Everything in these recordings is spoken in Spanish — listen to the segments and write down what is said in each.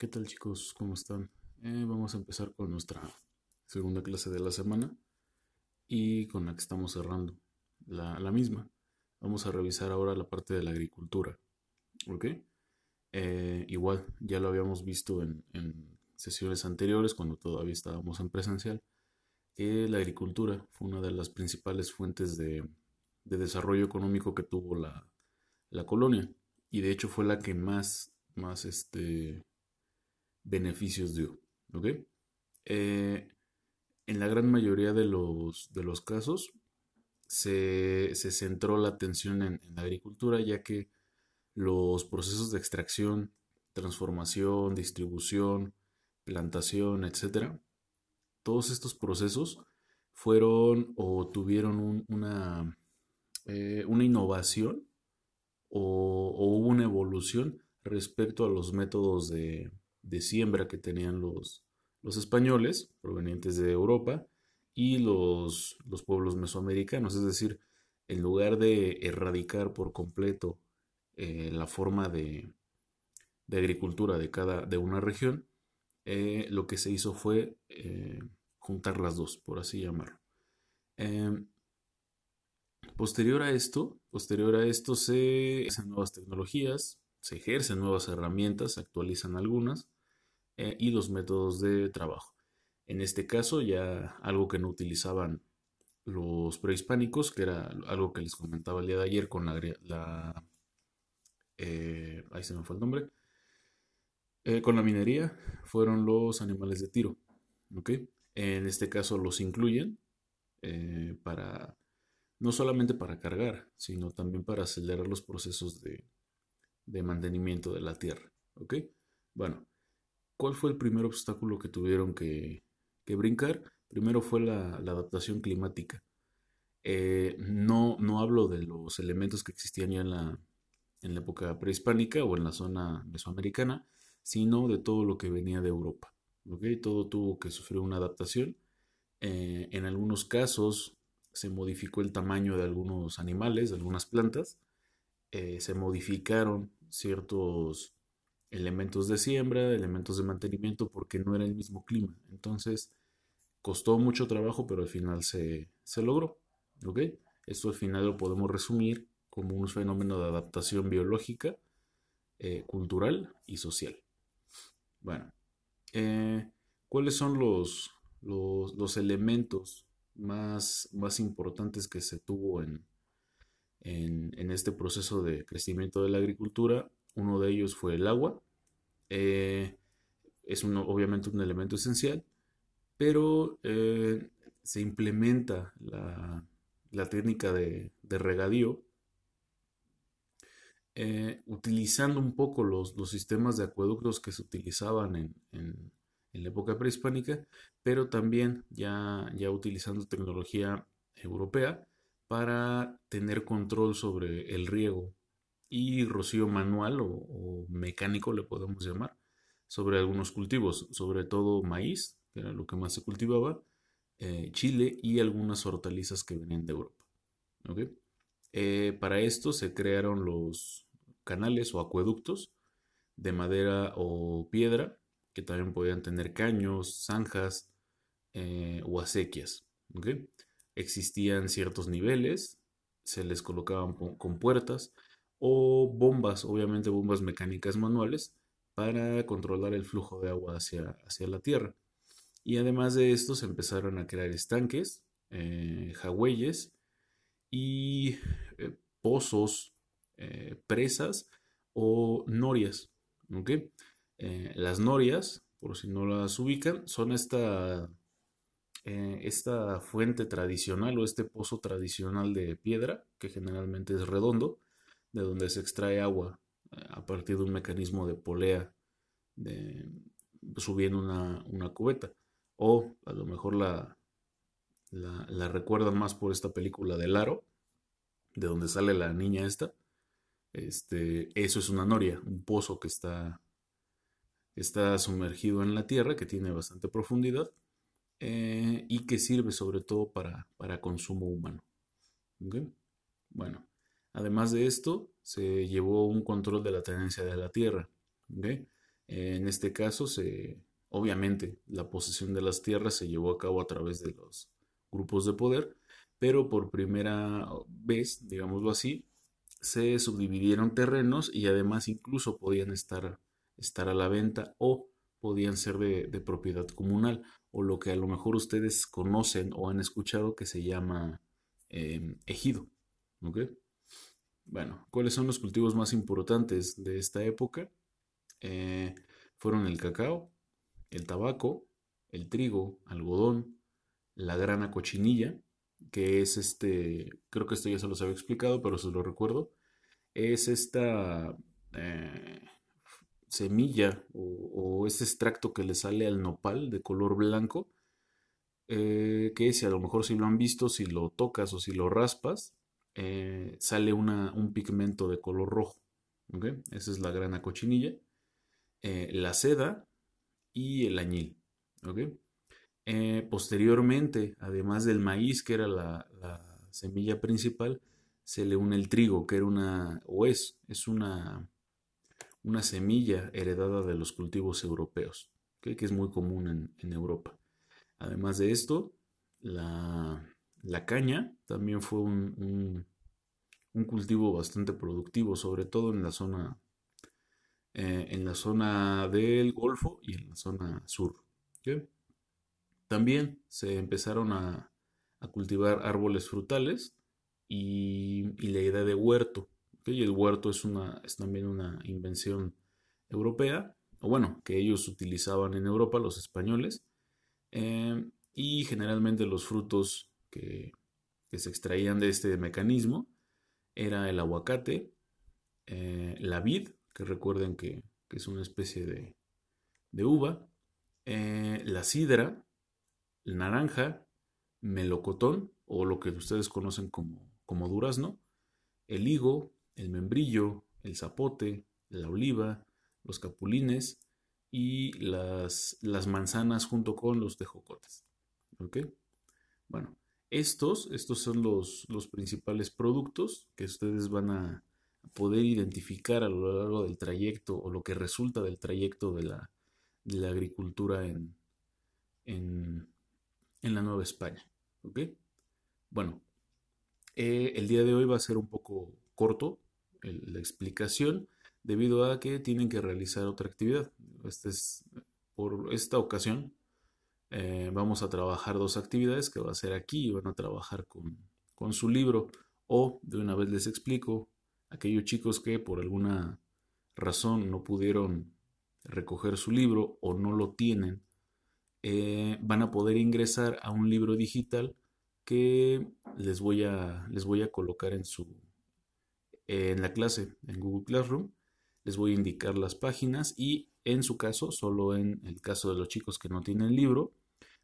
¿Qué tal chicos? ¿Cómo están? Eh, vamos a empezar con nuestra segunda clase de la semana y con la que estamos cerrando, la, misma. Vamos a revisar ahora la parte de la agricultura. ¿Ok? Eh, igual, ya lo habíamos visto en, sesiones anteriores, cuando todavía estábamos en presencial, que la agricultura fue una de las principales fuentes de, desarrollo económico que tuvo la, la, colonia. Y de hecho fue la que más, más este, beneficios dio. ¿Ok? Eh, en la gran mayoría de los, de los casos se, centró la atención en, la agricultura, ya que los procesos de extracción, transformación, distribución, plantación, etcétera, todos estos procesos fueron o tuvieron una, eh, una innovación o, hubo una evolución respecto a los métodos de, de siembra que tenían los, los españoles provenientes de Europa y los, los pueblos mesoamericanos. Es decir, en lugar de erradicar por completo eh, la forma de, de, agricultura de cada de una región, eh, lo que se hizo fue eh, juntar las dos, por así llamarlo. Em, posterior a esto, posterior a esto se hacen nuevas tecnologías, se ejercen nuevas herramientas, se actualizan algunas eh, y los métodos de trabajo. En este caso ya algo que no utilizaban los prehispánicos, que era algo que les comentaba el día de ayer con la... Eh, ahí se me fue el nombre. Eh, con la minería fueron los animales de tiro. En este caso los incluyen para no solamente para cargar, sino también para acelerar los procesos de, de mantenimiento de la tierra. ¿Ok? Bueno, ¿cuál fue el primer obstáculo que tuvieron que, brincar? Primero fue la, adaptación climática. Eh, no, no hablo de los elementos que existían ya en la, en la época prehispánica o en la zona mesoamericana, sino de todo lo que venía de Europa. ¿ok? Todo tuvo que sufrir una adaptación. Eh, en algunos casos se modificó el tamaño de algunos animales, de algunas plantas, eh, se modificaron ciertos elementos de siembra, elementos de mantenimiento, porque no era el mismo clima. Entonces, costó mucho trabajo, pero al final se, logró. ¿ok? Esto al final lo podemos resumir como un fenómeno de adaptación biológica, eh, cultural y social. Bueno, eh, ¿cuáles son los, los, elementos más, más importantes que se tuvo en, en, este proceso de crecimiento de la agricultura. Uno de ellos fue el agua. Eh, es obviamente un elemento esencial, pero eh, se implementa la, técnica de, regadío eh, utilizando un poco los, sistemas de acueductos que se utilizaban en, en, la época prehispánica, pero también ya, ya utilizando tecnología europea para tener control sobre el riego y rocío manual o, mecánico le podemos llamar sobre algunos cultivos, sobre todo maíz, que era lo que más se cultivaba, eh, chile y algunas hortalizas que venían de Europa. Eh, para esto se crearon los canales o acueductos de madera o piedra, que también podían tener caños, zanjas eh, o acequias existían ciertos niveles, se les colocaban con puertas o bombas, obviamente bombas mecánicas manuales, para controlar el flujo de agua hacia, hacia la tierra. Y además de esto se empezaron a crear estanques, eh, y eh, pozos, eh, presas o norias. las norias, por si no las ubican, son esta eh, esta fuente tradicional o este pozo tradicional de piedra, que generalmente es redondo, de donde se extrae agua eh, a partir de un mecanismo de polea subiendo una, cubeta. O a lo mejor la, la, recuerdan más por esta película del aro, de donde sale la niña esta. Este, eso es una noria, un pozo que está, está sumergido en la tierra, que tiene bastante profundidad eh, y que sirve sobre todo para, consumo humano. Bueno, además de esto, se llevó un control de la tenencia de la tierra. En este caso, se, obviamente, la posesión de las tierras se llevó a cabo a través de los grupos de poder, pero por primera vez, digámoslo así, se subdividieron terrenos y además incluso podían estar, estar a la venta o podían ser de, propiedad comunal o lo que a lo mejor ustedes conocen o han escuchado que se llama em, ejido. Bueno, ¿cuáles son los cultivos más importantes de esta época? Eh, fueron el cacao, el tabaco, el trigo, algodón, la grana cochinilla, que es este, creo que esto ya se los había explicado, pero se lo recuerdo, es esta eh, semilla o, este extracto que le sale al nopal de color blanco, eh, que si a lo mejor si lo han visto, si lo tocas o si lo raspas, eh, sale una, un pigmento de color rojo. Esa es la grana cochinilla. la seda y el añil. posteriormente, además del maíz, que era la, semilla principal, se le une el trigo, que era una, o es, es una, una semilla heredada de los cultivos europeos, que es muy común en, Europa. Además de esto, la, caña también fue un, cultivo bastante productivo, sobre todo en la zona, eh, en la zona del Golfo y en la zona sur. También se empezaron a cultivar árboles frutales, y, la idea de huerto. Y el huerto es, una, es también una invención europea, o bueno, que ellos utilizaban en Europa, los españoles, eh, y generalmente los frutos que, se extraían de este mecanismo era el aguacate, eh, la vid, que recuerden que, es una especie de, de uva, eh, la sidra, naranja, melocotón, o lo que ustedes conocen como como durazno, el higo, el membrillo, el zapote, la oliva, los capulines y las, manzanas junto con los tejocotes. ¿Ok? Bueno, estos, estos son los, principales productos que ustedes van a poder identificar a lo largo del trayecto o lo que resulta del trayecto de la, agricultura en, en, en la Nueva España. ¿Ok? Bueno, eh, el día de hoy va a ser un poco corto la explicación debido a que tienen que realizar otra actividad. Este es, por esta ocasión eh, vamos a trabajar dos actividades que va a ser aquí y van a trabajar con, con su libro o de una vez les explico aquellos chicos que por alguna razón no pudieron recoger su libro o no lo tienen, eh, van a poder ingresar a un libro digital que les voy a, les voy a colocar en su en la clase en Google Classroom. Les voy a indicar las páginas y en su caso, solo en el caso de los chicos que no tienen libro,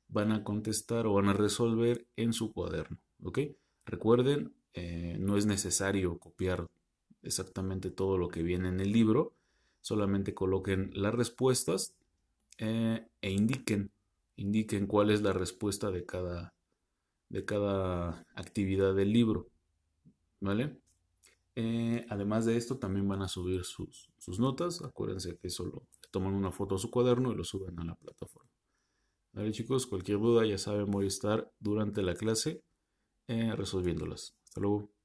van a contestar o van a resolver en su cuaderno. ¿Ok? Recuerden, eh, no es necesario copiar exactamente todo lo que viene en el libro, solamente coloquen las respuestas eh, e indiquen, indiquen cuál es la respuesta de cada, de cada actividad del libro. ¿Vale? Eh, además de esto, también van a subir sus, notas. Acuérdense que solo toman una foto a su cuaderno y lo suben a la plataforma. Vale, chicos, cualquier duda ya saben, voy a estar durante la clase eh, resolviéndolas. Hasta luego.